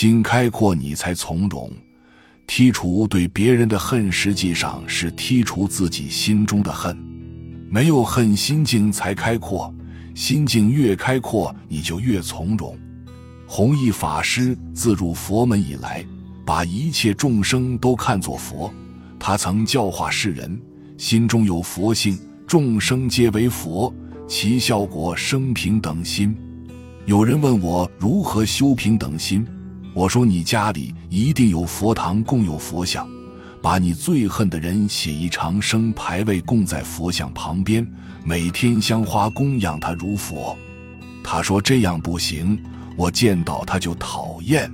心开阔，你才从容。剔除对别人的恨，实际上是剔除自己心中的恨。没有恨，心境才开阔。心境越开阔，你就越从容。弘一法师自入佛门以来，把一切众生都看作佛。他曾教化世人，心中有佛性，众生皆为佛，其效果生平等心。有人问我如何修平等心，我说你家里一定有佛堂，供有佛像，把你最恨的人写一长生牌位供在佛像旁边，每天香花供养他如佛。他说这样不行，我见到他就讨厌，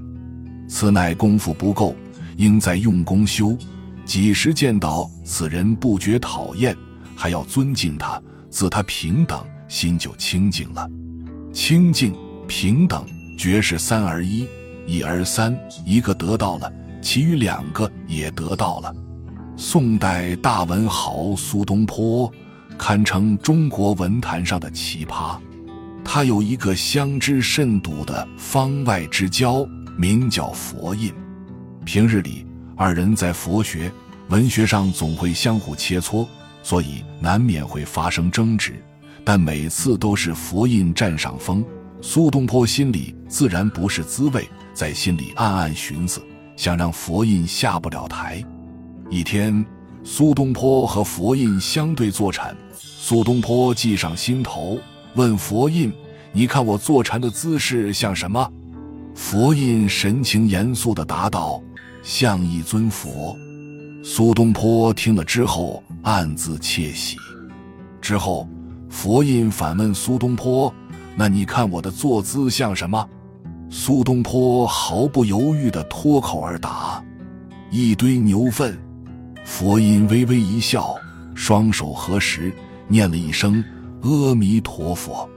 此乃功夫不够，应在用功修。几时见到此人不觉讨厌，还要尊敬他，自他平等，心就清净了。清净、平等、绝是三而一，一而三，一个得到了，其余两个也得到了。宋代大文豪苏东坡，堪称中国文坛上的奇葩。他有一个相知甚笃的方外之交，名叫佛印。平日里，二人在佛学、文学上总会相互切磋，所以难免会发生争执。但每次都是佛印占上风，苏东坡心里自然不是滋味，在心里暗暗寻思，想让佛印下不了台。一天，苏东坡和佛印相对坐禅，苏东坡计上心头，问佛印：“你看我坐禅的姿势像什么？”佛印神情严肃地答道：“像一尊佛。”苏东坡听了之后暗自窃喜。之后。佛印反问苏东坡：“那你看我的坐姿像什么？”苏东坡毫不犹豫地脱口而答：“一堆牛粪。”佛印微微一笑，双手合十，念了一声“阿弥陀佛”。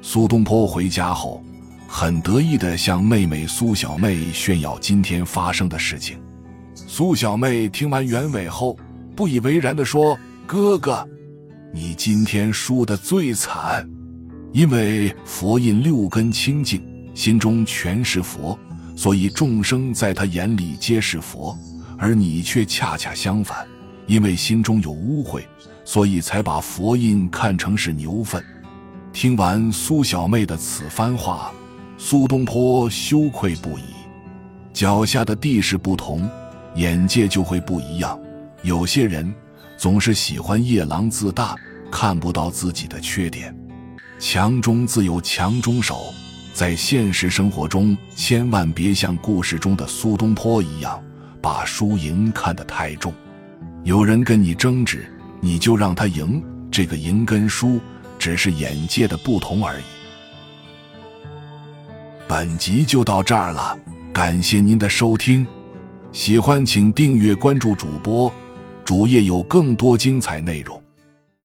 苏东坡回家后，很得意地向妹妹苏小妹炫耀今天发生的事情。苏小妹听完原委后，不以为然地说：“哥哥。”你今天输得最惨，因为佛印六根清净，心中全是佛，所以众生在他眼里皆是佛；而你却恰恰相反，因为心中有污秽，所以才把佛印看成是牛粪。听完苏小妹的此番话，苏东坡羞愧不已。脚下的地势不同，眼界就会不一样。有些人。总是喜欢夜郎自大，看不到自己的缺点。强中自有强中手，在现实生活中，千万别像故事中的苏东坡一样，把输赢看得太重。有人跟你争执，你就让他赢。这个赢跟输，只是眼界的不同而已。本集就到这儿了，感谢您的收听，喜欢请订阅关注主播。主页有更多精彩内容。